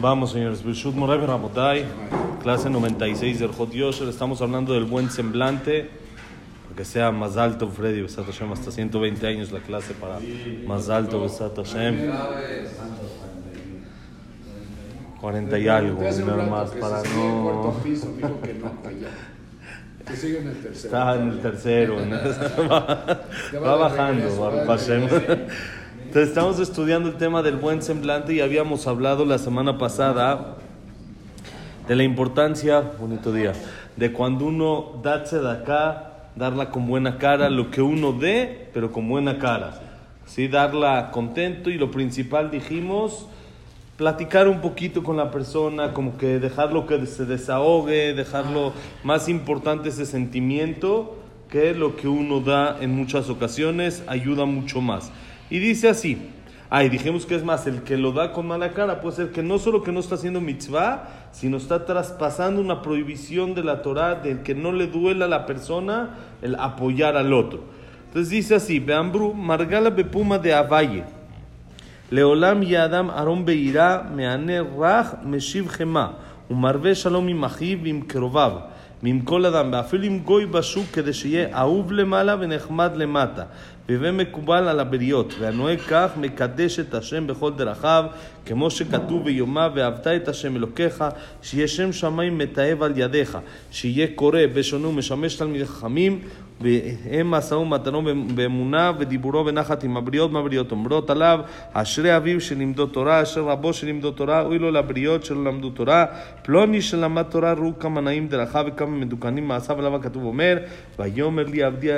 Vamos, señores. Rabotai, clase 96 del Hot Yosher. Estamos hablando del buen semblante. Que sea más alto, Freddy, Besat Hashem, hasta 120 años la clase para más alto, Besat Hashem. 40 y algo, nada más, para no. que sigue en el tercero. Está en el tercero. ¿no? va, va bajando, Hashem. Entonces, estamos estudiando el tema del buen semblante y habíamos hablado la semana pasada de la importancia, bonito día, de cuando uno da de acá, darla con buena cara, lo que uno dé, pero con buena cara. ¿Sí? Darla contento y lo principal dijimos, platicar un poquito con la persona, como que dejarlo que se desahogue, dejarlo más importante ese sentimiento que lo que uno da en muchas ocasiones ayuda mucho más. Y dice así, ay, dijimos que es más, el que lo da con mala cara puede ser que no solo que no está haciendo mitzvah, sino está traspasando una prohibición de la Torah, del que no le duela a la persona el apoyar al otro. Entonces dice así, Beambru, Margala Bepuma de Avalle. לעולם יהיה אדם ארום ביראה, מענה רך, משיב חמא, ומרבה שלום עם אחיו ועם קרוביו, ועם כל אדם, ואפילו עם גוי בשוק, כדי שיהיה אהוב למעלה ונחמד למטה. והווה מקובל על הבריות, והנוהג כך מקדש את השם בכל דרכיו, כמו שכתוב ויאמר ואהבת את השם אלוקיך, שיהיה שם שמיים מתעב על ידיך, שיהיה קורא בשונו ומשמש תלמידי חכמים, והם משאו ומתנו באמונה ודיבורו בנחת עם הבריות מהבריות אומרות עליו? אשרי אביו שלימדו תורה אשר רבו שלימדו תורה אוי לו לבריות שלא למדו תורה. פלוני שלמד תורה ראו כמה נעים דרכיו וכמה מדוכנים מעשיו עליו הכתוב אומר ויאמר לי עבדי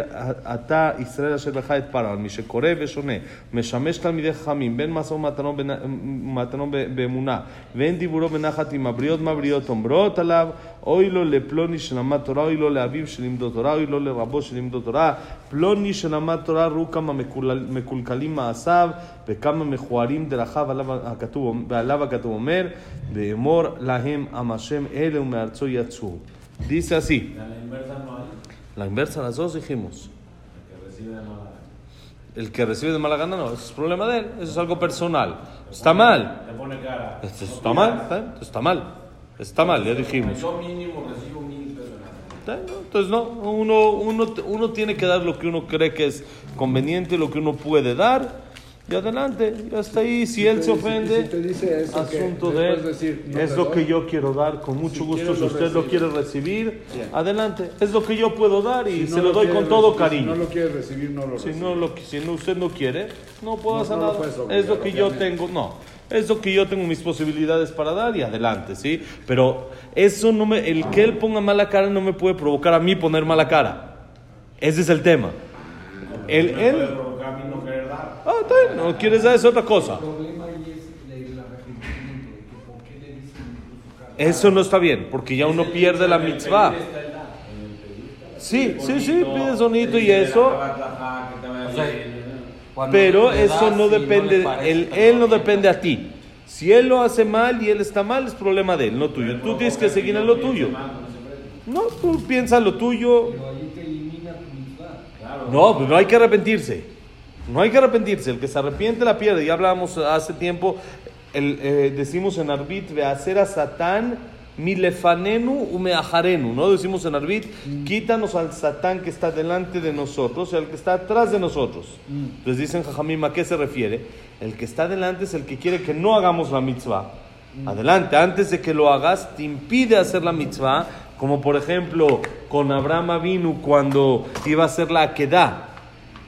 אתה ישראל אשר לך את פרעה מי שקורא ושונה משמש תלמידי חכמים בין משאו ומתנו ומתנו באמונה ואין דיבורו בנחת עם הבריות מהבריות אומרות עליו אוי לו לפלוני שלמד תורה, אוי לו לאביו שלימדו תורה, אוי לו לרבו שלימדו תורה. פלוני שלמד תורה, ראו כמה מקולקלים מעשיו וכמה מכוערים דרכיו עליו הכתוב, ועליו הכתוב אומר, ואמור להם עם השם אלה ומארצו יצאו. Dice así. La inversa no hay. La inversa, las dos dijimos. Que El que recibe de mala gana no, eso es problema de él, eso es algo personal. Está mal. Le pone cara. Esto está mal, ¿eh? está mal. Está mal, ya dijimos. Yo mínimo recibo mil pesos. ¿no? Entonces, no, uno, uno, uno tiene que dar lo que uno cree que es conveniente, lo que uno puede dar, y adelante, ya está ahí. Si él te se dice- ofende, si te dice eso, ¿qué? asunto de él, puedes decir, no es lo doy. que yo quiero dar, con mucho Si gusto, si usted lo quiere recibir, adelante, es lo que yo puedo dar y Si no se lo doy con todo recibir- cariño. Si no lo quieres recibir, no lo Si no, lo, si no, usted no quiere, no puedo No, hacer lo nada. es lo que yo tengo, no. Es lo que yo tengo mis posibilidades para dar y adelante, ¿sí? Pero eso no me, el que él ponga mala cara no me puede provocar a mí poner mala cara. Ese es el tema. El, él, ah, está bien, no quieres dar es otra cosa. El problema ahí es el arrepentimiento, de que por qué le dicen incluso cara. Eso no está bien, porque ya uno pierde la mitzvah. Sí, sí, sí, Bonito, pide sonito y eso. Pero eso no depende, él, él no depende a ti. Si él lo hace mal y él está mal, es problema de él, no tuyo. Tú tienes que seguir en lo tuyo. No, tú piensa lo tuyo. Pero ahí te elimina tu mitzvah. Claro. No, pues no hay que arrepentirse. No hay que arrepentirse. El que se arrepiente la pierde. Ya hablábamos hace tiempo, el, eh, decimos en Arbit, hacer a Satán milefanenu umeajarenu. No decimos en Arbit, quítanos al Satán que está delante de nosotros y al que está atrás de nosotros. Entonces dicen Jajamim, ¿a qué se refiere? El que está delante es el que quiere que no hagamos la mitzvah. Adelante, antes de que lo hagas, te impide hacer la mitzvah, como por ejemplo con Abraham Avinu cuando iba a hacer la Akedah.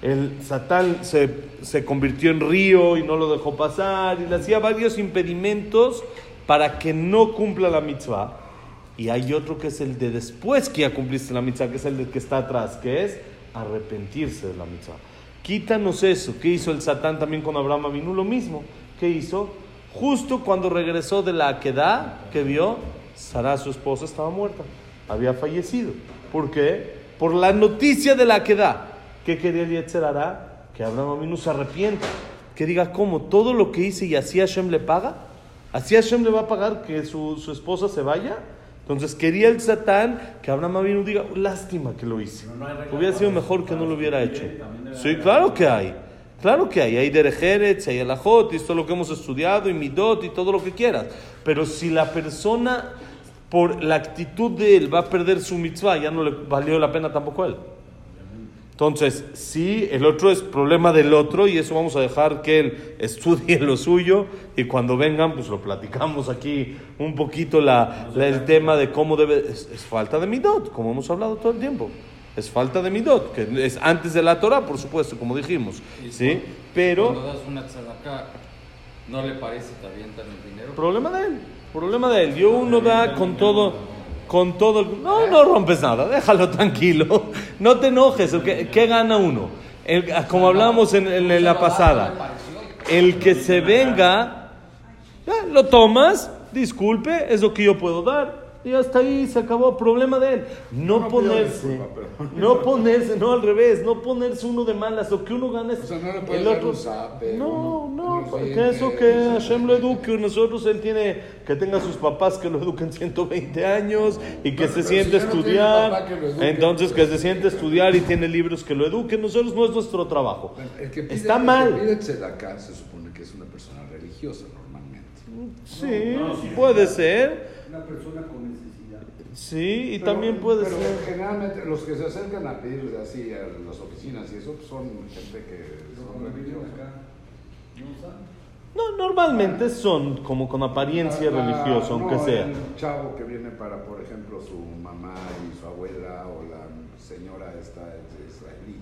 El Satán se, se convirtió en río y no lo dejó pasar y le hacía varios impedimentos para que no cumpla la mitzvah. Y hay otro que es el de después que ya cumpliste la mitzvah, que es el que está atrás, que es arrepentirse de la mitzvah. Quítanos eso. ¿Qué hizo el Satán también con Abraham Avinu? Lo mismo. ¿Qué hizo? Justo cuando regresó de la Akedah, que vio, Sara, su esposa, estaba muerta. Había fallecido. ¿Por qué? Por la noticia de la Akedah. ¿Qué quería el Yetzer Hará? Que Abraham Avinu se arrepienta. Que diga, ¿cómo? ¿Todo lo que hice y así Hashem le paga? ¿Así Hashem le va a pagar que su, su esposa se vaya? Entonces quería el Satán que Abraham Avinu diga, lástima que lo hice. No Hubiera sido mejor que no lo hubiera hecho. Sí, claro que hay. Claro que hay, hay Derejeretz, hay Alajot, y esto es lo que hemos estudiado, y Midot, y todo lo que quieras. Pero si la persona, por la actitud de él, va a perder su mitzvah, ya no le valió la pena tampoco a él. Entonces, sí, el otro es problema del otro y eso vamos a dejar que él estudie lo suyo y cuando vengan, pues lo platicamos aquí un poquito la, la- el tema de cómo debe... Es, es falta de midot, como hemos hablado todo el tiempo. Es falta de midot, que es antes de la Torah, por supuesto, como dijimos. ¿Sí? Pero... Cuando das una tzedakah, ¿no le parece que avientan el dinero? Problema de él, problema de él. Yo uno da con todo, con todo. el- No, no rompes nada, déjalo tranquilo. No te enojes. ¿Qué, qué gana uno? El- como hablábamos en, la pasada, el que se venga, lo tomas, disculpe, es lo que yo puedo dar. Y hasta ahí se acabó, problema de él. No, No ponerse, disculpa, no ponerse, no al revés, no ponerse uno de malas. Lo que uno gana es O sea, no el dar otro. zape, no, no, dientes, eso que o Hashem lo eduque, nosotros él tiene que tenga sus papás que lo eduquen 120 años y que Bueno, se siente si no estudiar. que eduque, entonces que pues, se siente estudiar y tiene libros que lo eduquen. Nosotros no es nuestro trabajo. El que pide, Está el mal. que pide tzedakah se supone que es una persona religiosa normalmente. Sí, puede ser. Una persona con necesidad. Sí, y Pero- también puede pero ser. Generalmente los que se acercan a pedir así a las oficinas y eso pues, son gente que son religiosos. ¿No saben? No, normalmente son como con apariencia La- la- religiosa, aunque no, sea. El chavo que viene para, por ejemplo, su mamá y su abuela o la señora esta es israelí.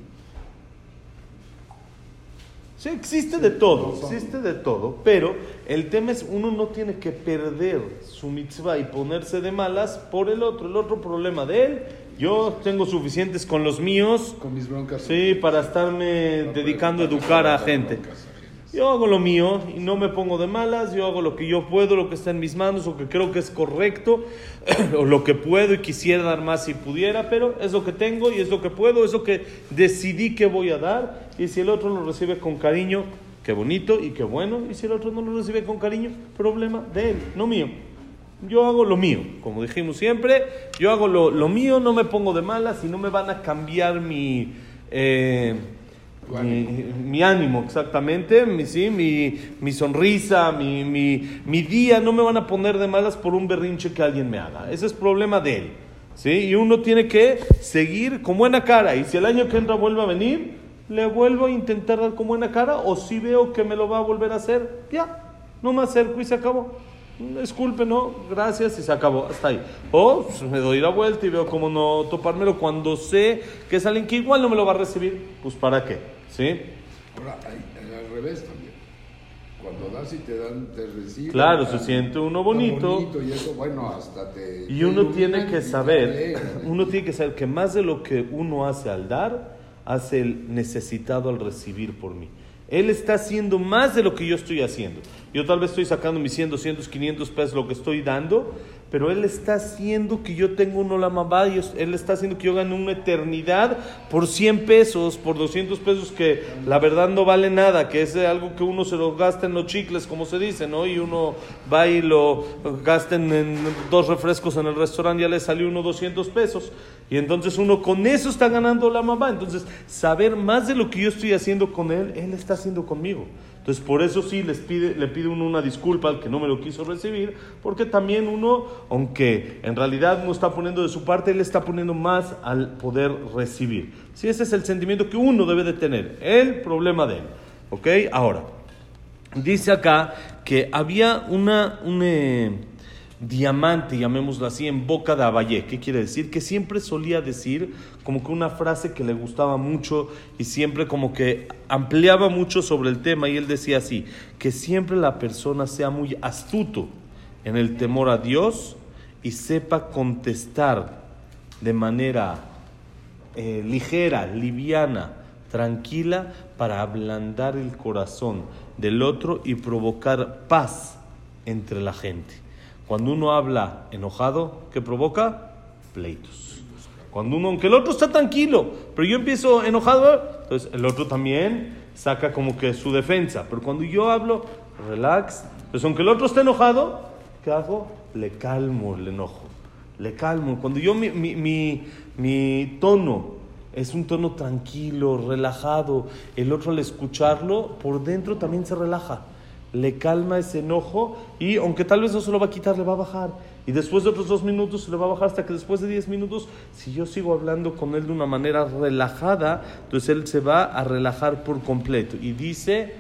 Sí, existe de todo, no existe de todo, pero el tema es uno no tiene que perder su mitzvah y ponerse de malas por el otro. El otro problema de él, yo tengo suficientes con los míos, Con mis broncas. sí, para estarme No, dedicando a educar a gente. Yo hago lo mío y no me pongo de malas, yo hago lo que yo puedo, lo que está en mis manos, lo que creo que es correcto, o lo que puedo y quisiera dar más si pudiera, pero es lo que tengo y es lo que puedo, es lo que decidí que voy a dar. Y si el otro lo recibe con cariño, qué bonito y qué bueno. Y si el otro no lo recibe con cariño, problema de él, no mío. Yo hago lo mío, como dijimos siempre, yo hago lo, lo mío, no me pongo de malas y no me van a cambiar mi... eh, mi, ánimo. exactamente, mi, sí, mi, mi sonrisa, mi, mi, mi día, no me van a poner de malas por un berrinche que alguien me haga. Ese es problema de él. ¿sí? Y uno tiene que seguir con buena cara. Y si el año que entra vuelve a venir, le vuelvo a intentar dar con buena cara. O si veo que me lo va a volver a hacer, ya, no me acerco y se acabó. Disculpe, no, gracias y se acabó, hasta ahí. O pues, me doy la vuelta y veo cómo no topármelo cuando sé que es alguien que igual no me lo va a recibir, pues para qué, ¿sí? Ahora, hay- al revés también. Cuando das y te dan, te reciben. Claro, se siente uno bonito. y eso, bueno, hasta te. Y uno tiene que saber, uno tiene que saber que más de lo que uno hace al dar, hace el necesitado al recibir por mí. Él está haciendo más de lo que yo estoy haciendo. Yo tal vez estoy sacando mis 100, 200, 500 pesos, lo que estoy dando, pero Él está haciendo que yo tenga un olamabá, y Él está haciendo que yo gane una eternidad por 100 pesos, por 200 pesos que la verdad no vale nada, que es algo que uno se lo gasta en los chicles, como se dice, ¿no? Y uno va y lo gasta en dos refrescos en el restaurante, ya le salió uno 200 pesos. Y entonces uno con eso está ganando la mamá. Entonces, saber más de lo que yo estoy haciendo con él, él está haciendo conmigo. Entonces, por eso sí les pide, le pide uno una disculpa al que no me lo quiso recibir, porque también uno, aunque en realidad no está poniendo de su parte, él está poniendo más al poder recibir. Sí, ese es el sentimiento que uno debe de tener, el problema de él. ¿Ok? Ahora, dice acá que había una, un eh, diamante, llamémoslo así, en boca de Abayé. ¿Qué quiere decir? Que siempre solía decir como que una frase que le gustaba mucho y siempre como que ampliaba mucho sobre el tema y él decía así, que siempre la persona sea muy astuto en el temor a Dios y sepa contestar de manera eh, ligera, liviana, tranquila, para ablandar el corazón del otro y provocar paz entre la gente. Cuando uno habla enojado, ¿qué provoca? Pleitos. Cuando uno, aunque el otro está tranquilo, pero yo empiezo enojado, entonces el otro también saca como que su defensa. Pero cuando yo hablo, relax, entonces aunque el otro esté enojado, ¿qué hago? Le calmo el enojo, le calmo. Cuando yo mi, mi, mi, mi tono Es un tono tranquilo, relajado. El otro al escucharlo, por dentro también se relaja. Le calma ese enojo y aunque tal vez no se lo va a quitar, le va a bajar. Y después de otros dos minutos se le va a bajar hasta que después de diez minutos, si yo sigo hablando con él de una manera relajada, entonces él se va a relajar por completo. Y dice,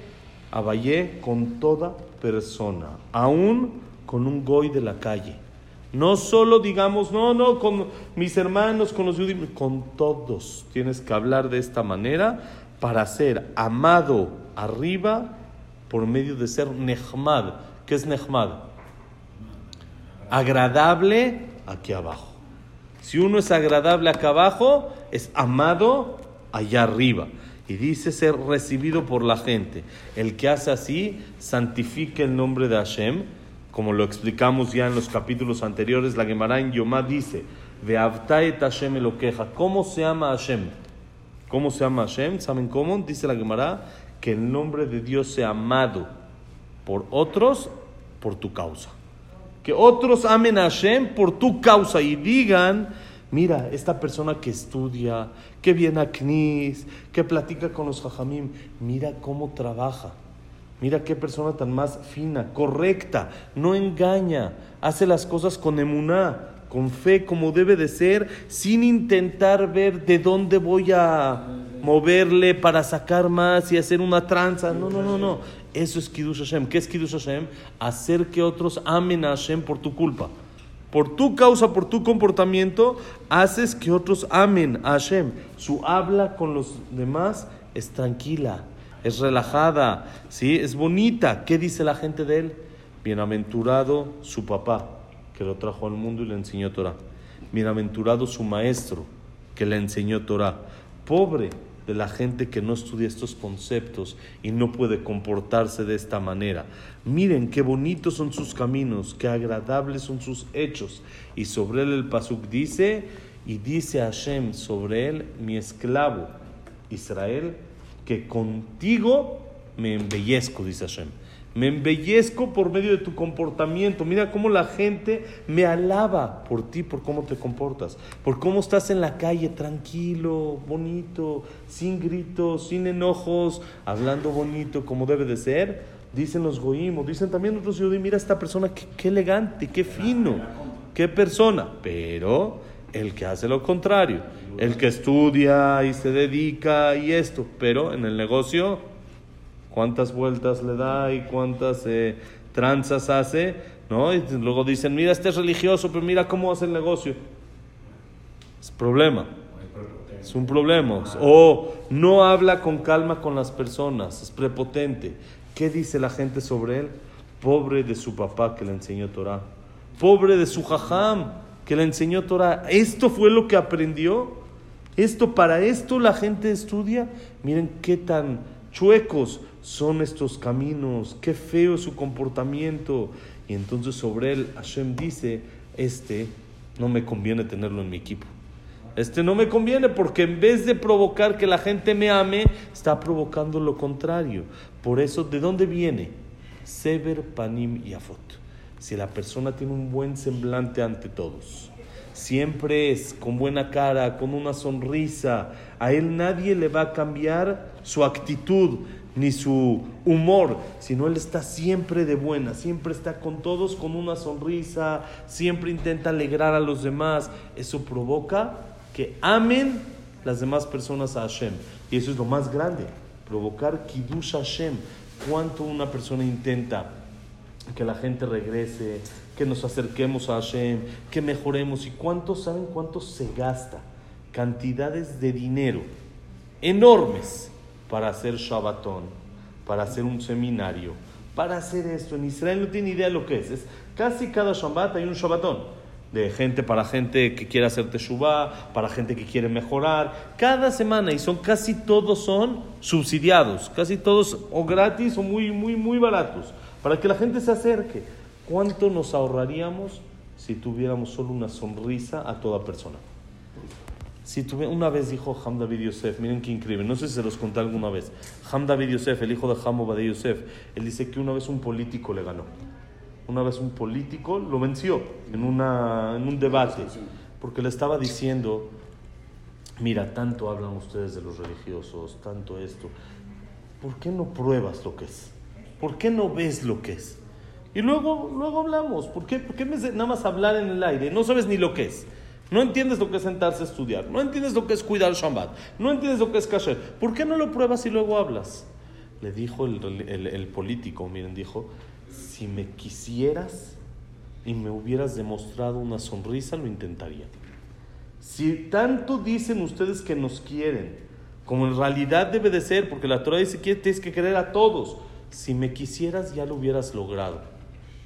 Abayé con toda persona, aún con un goy de la calle. No solo digamos, no, no, con mis hermanos, con los judíos, con todos. Tienes que hablar de esta manera para ser amado arriba por medio de ser nehmad. ¿Qué es nehmad? Agradable aquí abajo. Si uno es agradable acá abajo, es amado allá arriba. Y dice ser recibido por la gente. El que hace así, santifica el nombre de Hashem como lo explicamos ya en los capítulos anteriores, la Gemara en Yomá dice, et Hashem queja. ¿Cómo se llama Hashem? ¿Cómo se llama Hashem? ¿Saben cómo? Dice la Gemara que el nombre de Dios sea amado por otros por tu causa. Que otros amen a Hashem por tu causa y digan, mira, esta persona que estudia, que viene a Knis, que platica con los Jajamim, mira cómo trabaja Mira qué persona tan más fina, correcta, no engaña, hace las cosas con emuná, con fe como debe de ser, sin intentar ver de dónde voy a moverle para sacar más y hacer una tranza. No, no, no, no. Eso es Kiddush Hashem. ¿Qué es Kiddush Hashem? Hacer que otros amen a Hashem por tu culpa. Por tu causa, por tu comportamiento, haces que otros amen a Hashem. Su habla con los demás es tranquila es relajada, ¿sí? es bonita. ¿Qué dice la gente de él? Bienaventurado su papá, que lo trajo al mundo y le enseñó Torah. Bienaventurado su maestro, que le enseñó Torah. Pobre de la gente que no estudia estos conceptos y no puede comportarse de esta manera. Miren qué bonitos son sus caminos, qué agradables son sus hechos. Y sobre él el Pasuk dice, y dice Hashem sobre él, mi esclavo Israel, que contigo me embellezco, dice Hashem. Me embellezco por medio de tu comportamiento. Mira cómo la gente me alaba por ti, por cómo te comportas, por cómo estás en la calle tranquilo, bonito, sin gritos, sin enojos, hablando bonito como debe de ser. Dicen los goímos, dicen también otros judíos, mira esta persona, qué, qué elegante, qué fino, qué persona. Pero el que hace lo contrario, el que estudia y se dedica y esto, pero en el negocio, ¿cuántas vueltas le da y cuántas eh, tranzas hace? ¿No? Y luego dicen, mira, este es religioso, pero mira cómo hace el negocio. Es problema. Es un problema. O no habla con calma con las personas, es prepotente. ¿Qué dice la gente sobre él? Pobre de su papá que le enseñó Torah. Pobre de su jajam que le enseñó Torah. Esto fue lo que aprendió. Esto, para esto la gente estudia. Miren qué tan chuecos son estos caminos, qué feo es su comportamiento. Y entonces sobre él Hashem dice, este no me conviene tenerlo en mi equipo. Este no me conviene porque en vez de provocar que la gente me ame, está provocando lo contrario. Por eso, ¿de dónde viene? Sever Panim y Afot si la persona tiene un buen semblante ante todos, siempre es con buena cara, con una sonrisa, a él nadie le va a cambiar su actitud ni su humor, sino él está siempre de buena, siempre está con todos con una sonrisa, siempre intenta alegrar a los demás. Eso provoca que amen las demás personas a Hashem. Y eso es lo más grande, provocar Kiddush Hashem. ¿Cuánto una persona intenta que la gente regrese, que nos acerquemos a Hashem, que mejoremos. ¿Y cuántos saben cuánto se gasta? Cantidades de dinero enormes para hacer Shabbatón, para hacer un seminario, para hacer esto. En Israel no tiene idea de lo que es. es casi cada Shabbat hay un Shabbatón. De gente para gente que quiere hacer Teshuvah, para gente que quiere mejorar. Cada semana, y son casi todos son subsidiados, casi todos o gratis o muy, muy, muy baratos para que la gente se acerque. ¿Cuánto nos ahorraríamos si tuviéramos solo una sonrisa a toda persona? Si tuve, una vez dijo Ham David Yosef, miren qué increíble, no sé si se los conté alguna vez. Ham David Yosef, el hijo de Ham Obadiah Yosef, él dice que una vez un político le ganó. Una vez un político lo venció en, una, en un debate, porque le estaba diciendo mira, tanto hablan ustedes de los religiosos, tanto esto, ¿por qué no pruebas lo que es? ¿Por qué no ves lo que es? Y luego, luego hablamos, ¿por qué, por qué me, nada más hablar en el aire? No sabes ni lo que es. No entiendes lo que es sentarse a estudiar, no entiendes lo que es cuidar el Shabbat, no entiendes lo que es kasher. ¿Por qué no lo pruebas y luego hablas? Le dijo el, el- el político, miren, dijo, si me quisieras y me hubieras demostrado una sonrisa, lo intentaría. Si tanto dicen ustedes que nos quieren, como en realidad debe de ser, porque la Torah dice que tienes que querer a todos, si me quisieras ya lo hubieras logrado.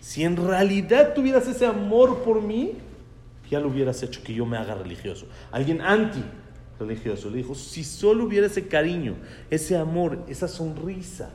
Si en realidad tuvieras ese amor por mí, ya lo hubieras hecho que yo me haga religioso. Alguien anti religioso le dijo, si solo hubiera ese cariño, ese amor, esa sonrisa,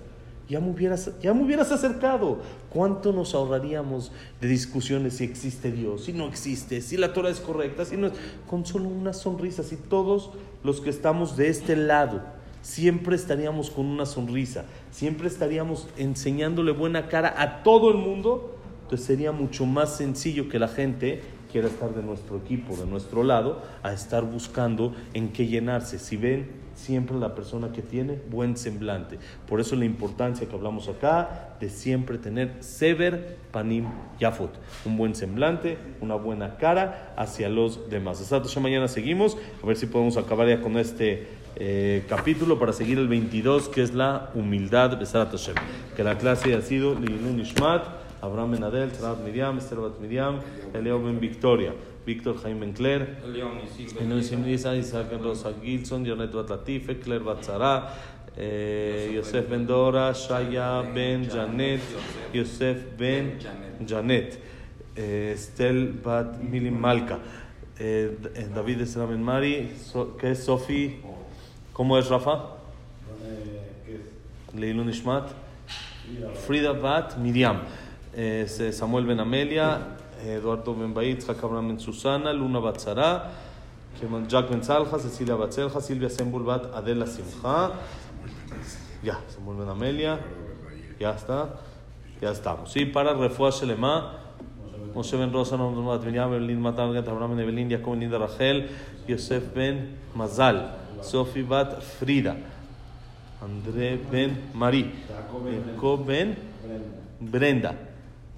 ya me hubieras, ya me hubieras acercado. ¿Cuánto nos ahorraríamos de discusiones si existe Dios, si no existe, si la Torah es correcta, si no es? Con solo una sonrisa, si todos los que estamos de este lado siempre estaríamos con una sonrisa, siempre estaríamos enseñándole buena cara a todo el mundo, entonces sería mucho más sencillo que la gente quiera estar de nuestro equipo, de nuestro lado, a estar buscando en qué llenarse. Si ven, siempre la persona que tiene buen semblante. Por eso la importancia que hablamos acá de siempre tener sever panim yafot, un buen semblante, una buena cara hacia los demás. Hasta mañana seguimos, a ver si podemos acabar ya con este eh, capítulo para seguir el 22, que es la humildad de Hashem. Que la clase haya sido Lilun Ishmat. Abraham Ben Adel, Sarat Miriam, Esther Bat Miriam, Elio Ben Victoria, Víctor Jaime y Silva. Enosim Nisa, Isaac Rosa Gilson, Yonet Bat Latife, Claire Bat Zara, eh, Yosef Ben Dora, Shaya Ben Janet, Yosef Ben Janet, eh, Estel Bat Milim Malka, eh, David Esra Ben Mari, ¿qué es Sofi? ¿Cómo es Rafa? Leilun Ishmat, Frida Bat Miriam, eh, Samuel Ben Amelia, Eduardo Ben Bait, Jacob Abraham Ben Susana, Luna Bat Sara, Jack Ben Salja, Cecilia Bat Selja, Silvia Sembul Bat Adela Simcha, ya, Samuel Ben Amelia, ya está, ya estamos. Y para Refuah Shelema, Moshe Ben Rosa, Nom Bat Miriam, Evelyn Matan, Gat Abraham Ben Evelyn, Jacob Ben Rachel, Yosef Ben Mazal, Sofi Bat Frida, André Ben Mari, Jacob Ben Brenda.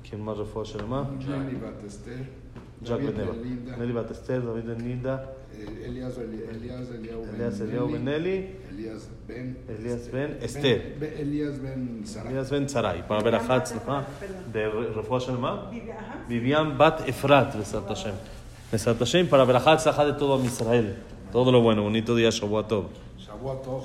¿Quién más refuerza Shelema? Nelly Batester, Jack David Ben Neva. Belinda, Nelly Batester, David Ben Linda, eh, Elías Elías Eliau Ben Elias Eliao Ben Eli, Elías Ben Elías Ben Ben- Esther, Elías Ben Sara. Elias Ben Sarai. Para ver a Hatz, de refuerza Shelema. Vivi- ajá. Vivian Bat Efrat, Besat Hashem. Besat Hashem, para ver a Hatz, de todo a Israel. Todo lo bueno, bonito día, Shabbat Tov. Shavuot Tov.